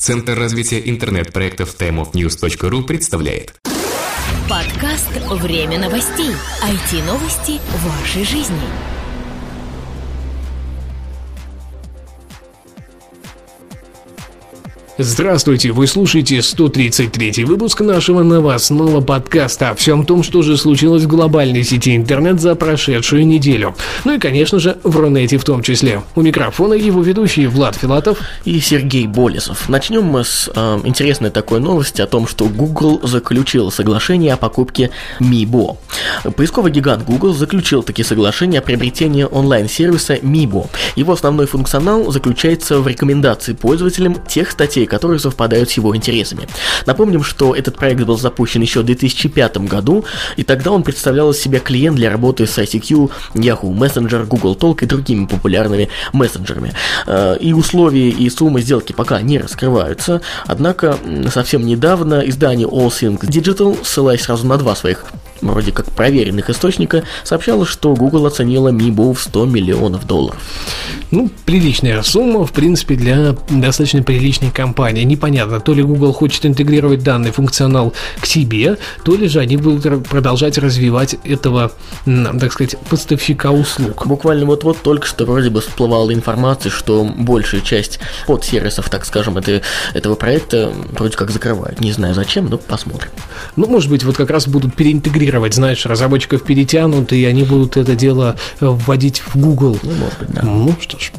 Центр развития интернет-проектов timeofnews.ru представляет Подкаст «Время новостей». IT-новости вашей жизни. Здравствуйте, вы слушаете 133 выпуск нашего новостного подкаста о всем том, что же случилось в глобальной сети интернет за прошедшую неделю. Ну и, конечно же, в Рунете в том числе. У микрофона его ведущие Влад Филатов и Сергей Болесов. Начнем мы с э, интересной такой новости о том, что Google заключил соглашение о покупке Mibo. Поисковый гигант Google заключил такие соглашения о приобретении онлайн-сервиса Mibo. Его основной функционал заключается в рекомендации пользователям тех статей, которые совпадают с его интересами. Напомним, что этот проект был запущен еще в 2005 году, и тогда он представлял из себя клиент для работы с ICQ, Yahoo Messenger, Google Talk и другими популярными мессенджерами. Э, и условия и суммы сделки пока не раскрываются, однако совсем недавно издание All Things Digital, ссылаясь сразу на два своих вроде как проверенных источника, сообщало, что Google оценила Mibo в 100 миллионов долларов. Ну, приличная сумма, в принципе, для достаточно приличной компании. Непонятно, то ли Google хочет интегрировать данный функционал к себе, то ли же они будут продолжать развивать этого, так сказать, поставщика услуг. Буквально вот-вот только что вроде бы всплывала информация, что большая часть подсервисов, так скажем, это, этого проекта вроде как закрывают. Не знаю зачем, но посмотрим. Ну, может быть, вот как раз будут переинтегрировать, знаешь, разработчиков перетянут, и они будут это дело вводить в Google. Ну, может быть, да. Ну, что ж.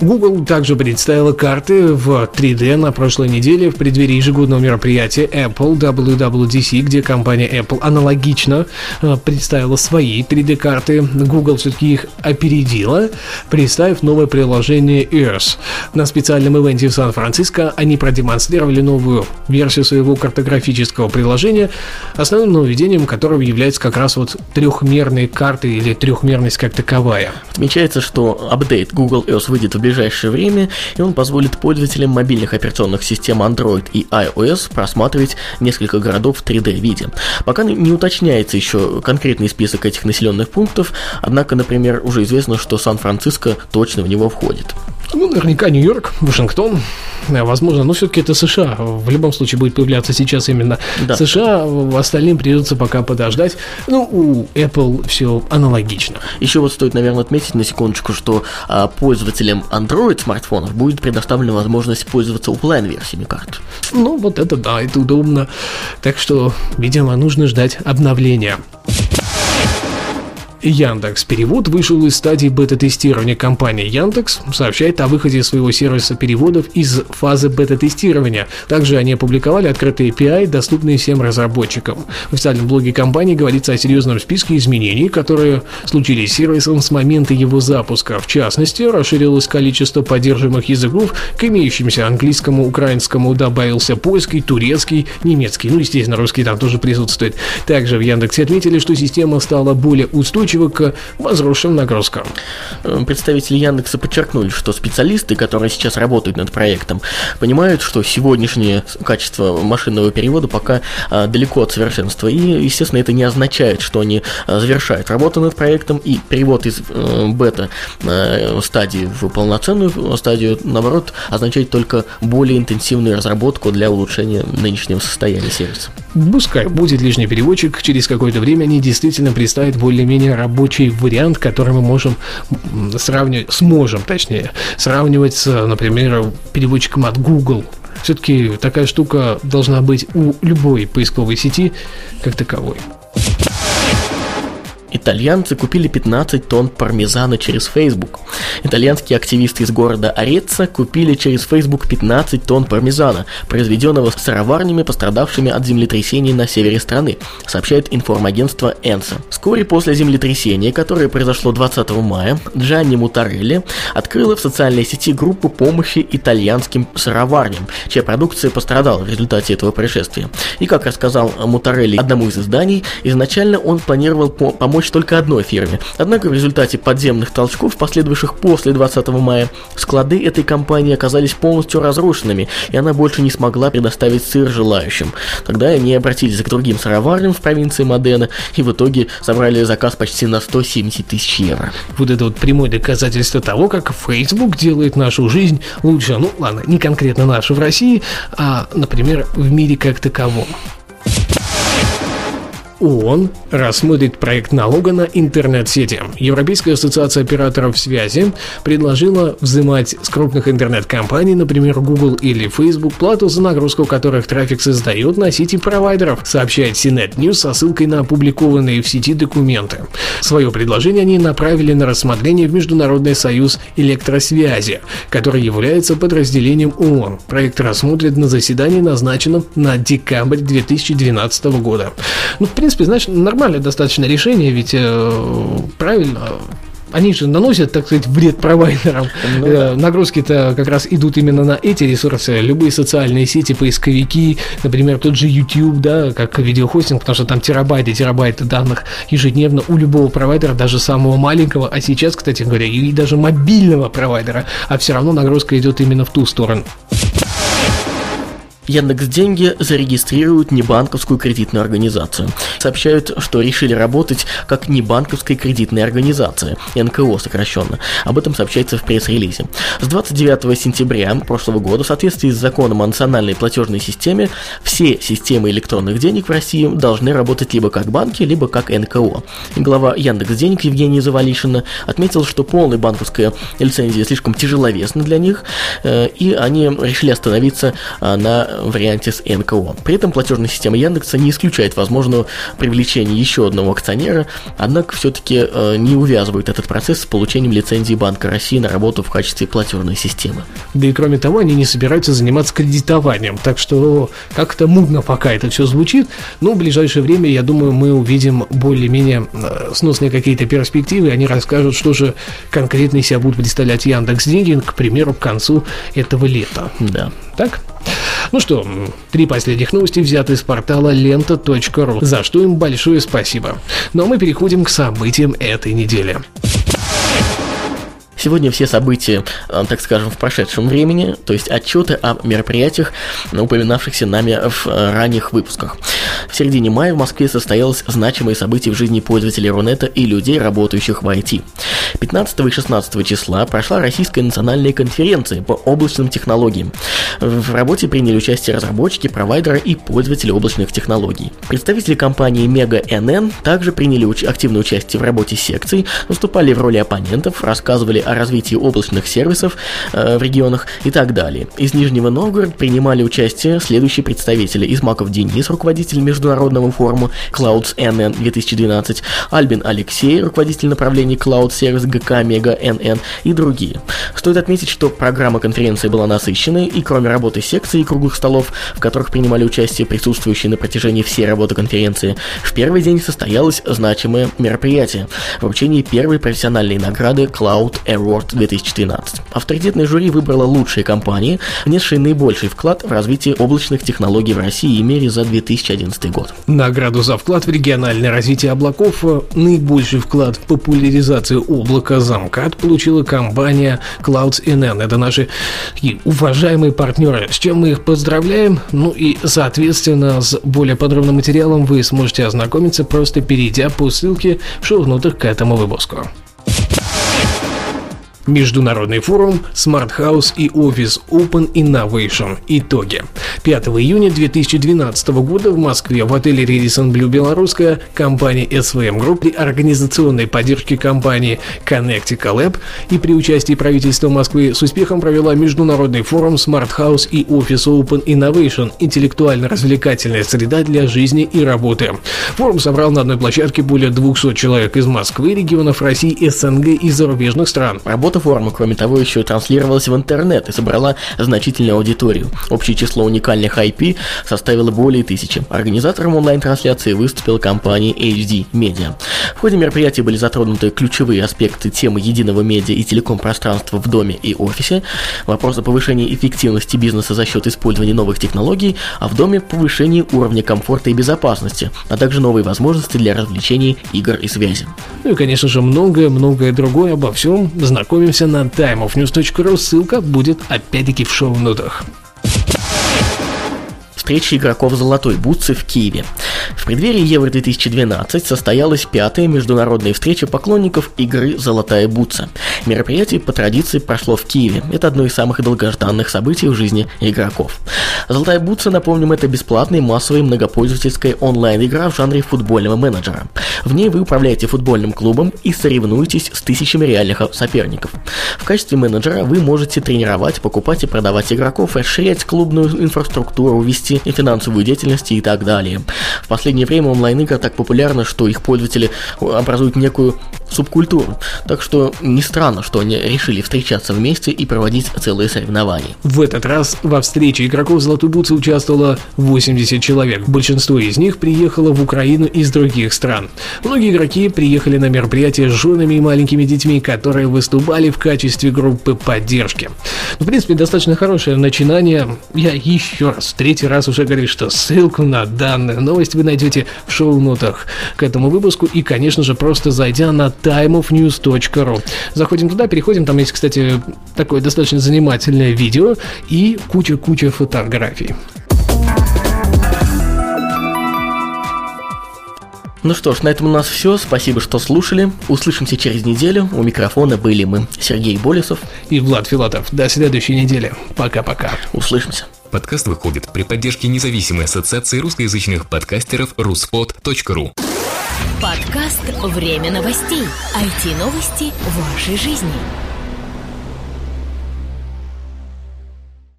Google также представила карты в 3D на прошлой неделе в преддверии ежегодного мероприятия Apple WWDC, где компания Apple аналогично э, представила свои 3D-карты. Google все-таки их опередила, представив новое приложение Earth. На специальном ивенте в Сан-Франциско они продемонстрировали новую версию своего картографического приложения, основным нововведением которого является как раз вот трехмерные карты или трехмерность как таковая. Отмечается, что апдейт Google Earth выйдет в ближайшее время, и он позволит пользователям мобильных операционных систем Android и iOS просматривать несколько городов в 3D-виде. Пока не уточняется еще конкретный список этих населенных пунктов, однако, например, уже известно, что Сан-Франциско точно в него входит. Ну, наверняка Нью-Йорк, Вашингтон, э, возможно, но все-таки это США. В любом случае будет появляться сейчас именно да. США, остальным придется пока подождать. Ну, у Apple все аналогично. Еще вот стоит, наверное, отметить на секундочку, что а, пользователям Android смартфонов будет предоставлена возможность пользоваться офлайн-версиями карт. Ну, вот это да, это удобно. Так что, видимо, нужно ждать обновления. Яндекс Перевод вышел из стадии бета-тестирования. Компания Яндекс сообщает о выходе своего сервиса переводов из фазы бета-тестирования. Также они опубликовали открытые API, доступные всем разработчикам. В официальном блоге компании говорится о серьезном списке изменений, которые случились с сервисом с момента его запуска. В частности, расширилось количество поддерживаемых языков к имеющимся английскому, украинскому, добавился польский, турецкий, немецкий, ну, естественно, русский там тоже присутствует. Также в Яндексе отметили, что система стала более устойчивой устойчивы к возросшим нагрузкам. Э, представители Яндекса подчеркнули, что специалисты, которые сейчас работают над проектом, понимают, что сегодняшнее качество машинного перевода пока а, далеко от совершенства. И, естественно, это не означает, что они а, завершают работу над проектом и перевод из а, бета а, стадии в полноценную стадию, наоборот, означает только более интенсивную разработку для улучшения нынешнего состояния сервиса. Пускай будет лишний переводчик, через какое-то время они действительно представят более-менее рабочий вариант, который мы можем сравнивать, сможем, точнее, сравнивать с, например, переводчиком от Google. Все-таки такая штука должна быть у любой поисковой сети как таковой. Итальянцы купили 15 тонн пармезана через Facebook. Итальянские активисты из города Ореца купили через Facebook 15 тонн пармезана, произведенного сыроварнями, пострадавшими от землетрясений на севере страны, сообщает информагентство Энса. Вскоре после землетрясения, которое произошло 20 мая, Джанни Мутарелли открыла в социальной сети группу помощи итальянским сыроварням, чья продукция пострадала в результате этого происшествия. И как рассказал Мутарелли одному из изданий, изначально он планировал помочь только одной фирме. Однако в результате подземных толчков, последовавших после 20 мая, склады этой компании оказались полностью разрушенными, и она больше не смогла предоставить сыр желающим. Тогда они обратились к другим сыроварням в провинции Модена и в итоге собрали заказ почти на 170 тысяч евро. Вот это вот прямое доказательство того, как Facebook делает нашу жизнь лучше. Ну ладно, не конкретно нашу в России, а, например, в мире как таковом. ООН рассмотрит проект налога на интернет-сети. Европейская ассоциация операторов связи предложила взимать с крупных интернет-компаний, например, Google или Facebook, плату за нагрузку которых трафик создает на сети провайдеров, сообщает CNET News со ссылкой на опубликованные в сети документы. Свое предложение они направили на рассмотрение в Международный союз электросвязи, который является подразделением ООН. Проект рассмотрят на заседании, назначенном на декабрь 2012 года. Ну, в принципе, принципе, знаешь, нормальное достаточно решение, ведь э, правильно, они же наносят, так сказать, вред провайдерам. Ну, да. Э, нагрузки-то как раз идут именно на эти ресурсы. Любые социальные сети, поисковики, например, тот же YouTube, да, как видеохостинг, потому что там терабайты, терабайты данных ежедневно у любого провайдера, даже самого маленького, а сейчас, кстати говоря, и даже мобильного провайдера, а все равно нагрузка идет именно в ту сторону. Яндекс Деньги зарегистрируют небанковскую кредитную организацию. Сообщают, что решили работать как небанковская кредитная организация, НКО сокращенно. Об этом сообщается в пресс-релизе. С 29 сентября прошлого года в соответствии с законом о национальной платежной системе все системы электронных денег в России должны работать либо как банки, либо как НКО. Глава Яндекс Денег Евгения Завалишина отметил, что полная банковская лицензия слишком тяжеловесна для них, э, и они решили остановиться э, на варианте с НКО. При этом платежная система Яндекса не исключает возможного привлечения еще одного акционера, однако все-таки э, не увязывает этот процесс с получением лицензии Банка России на работу в качестве платежной системы. Да и кроме того, они не собираются заниматься кредитованием, так что как-то мудно пока это все звучит, но в ближайшее время, я думаю, мы увидим более-менее э, сносные какие-то перспективы, они расскажут, что же конкретно себя будут представлять Яндекс Деньги, к примеру, к концу этого лета. Да. Так? Ну что, три последних новости взяты из портала лента.ру, за что им большое спасибо. Ну а мы переходим к событиям этой недели. Сегодня все события, э, так скажем, в прошедшем времени, то есть отчеты о мероприятиях, упоминавшихся нами в э, ранних выпусках. В середине мая в Москве состоялось значимое событие в жизни пользователей Рунета и людей, работающих в IT. 15 и 16 числа прошла Российская национальная конференция по облачным технологиям. В работе приняли участие разработчики, провайдеры и пользователи облачных технологий. Представители компании Mega NN также приняли уч- активное участие в работе секций, выступали в роли оппонентов, рассказывали о развитии облачных сервисов э, в регионах и так далее. Из Нижнего Новгорода принимали участие следующие представители. Измаков Денис, руководитель международного форума Clouds NN 2012, Альбин Алексей, руководитель направления Cloud Service ГК Мега NN и другие. Стоит отметить, что программа конференции была насыщенной, и кроме работы секций и круглых столов, в которых принимали участие присутствующие на протяжении всей работы конференции, в первый день состоялось значимое мероприятие – вручение первой профессиональной награды Cloud Air Award 2013. Авторитетное жюри выбрало лучшие компании, внесшие наибольший вклад в развитие облачных технологий в России и мире за 2011 год. Награду за вклад в региональное развитие облаков, э, наибольший вклад в популяризацию облака замкат получила компания Clouds NN. Это наши уважаемые партнеры, с чем мы их поздравляем. Ну и, соответственно, с более подробным материалом вы сможете ознакомиться, просто перейдя по ссылке в шоу-нотах к этому выпуску. Международный форум Smart House и офис Open Innovation. Итоги. 5 июня 2012 года в Москве в отеле Radisson Blue Белорусская компания SVM Group при организационной поддержке компании Connectica Lab и при участии правительства Москвы с успехом провела международный форум Smart House и офис Open Innovation – интеллектуально-развлекательная среда для жизни и работы. Форум собрал на одной площадке более 200 человек из Москвы, регионов России, СНГ и зарубежных стран. Работа платформа, кроме того, еще транслировалась в интернет и собрала значительную аудиторию. Общее число уникальных IP составило более тысячи. Организатором онлайн-трансляции выступила компания HD Media. В ходе мероприятия были затронуты ключевые аспекты темы единого медиа и телеком-пространства в доме и офисе, вопрос о повышении эффективности бизнеса за счет использования новых технологий, а в доме повышение уровня комфорта и безопасности, а также новые возможности для развлечений, игр и связи. Ну и, конечно же, многое-многое другое обо всем знакомимся на timeofnews.ru. Ссылка будет опять-таки в шоу-нотах встречи игроков «Золотой бутсы» в Киеве. В преддверии Евро-2012 состоялась пятая международная встреча поклонников игры «Золотая бутса». Мероприятие по традиции прошло в Киеве. Это одно из самых долгожданных событий в жизни игроков. «Золотая бутса», напомним, это бесплатная массовая многопользовательская онлайн-игра в жанре футбольного менеджера. В ней вы управляете футбольным клубом и соревнуетесь с тысячами реальных соперников. В качестве менеджера вы можете тренировать, покупать и продавать игроков, расширять клубную инфраструктуру, вести финансовую деятельность и так далее. В последнее время онлайн-игры так популярны, что их пользователи образуют некую субкультуру. Так что не странно, что они решили встречаться вместе и проводить целые соревнования. В этот раз во встрече игроков Золотой Бутсы участвовало 80 человек. Большинство из них приехало в Украину из других стран. Многие игроки приехали на мероприятие с женами и маленькими детьми, которые выступали в качестве группы поддержки. В принципе, достаточно хорошее начинание. Я еще раз, третий раз уже говорю, что ссылку на данную новость вы найдете в шоу-нотах к этому выпуску и, конечно же, просто зайдя на timeofnews.ru. Заходим туда, переходим, там есть, кстати, такое достаточно занимательное видео и куча-куча фотографий. Ну что ж, на этом у нас все. Спасибо, что слушали. Услышимся через неделю. У микрофона были мы, Сергей Болесов и Влад Филатов. До следующей недели. Пока-пока. Услышимся. Подкаст выходит при поддержке независимой ассоциации русскоязычных подкастеров ruspod.ru. Подкаст «Время новостей». IT-новости вашей жизни.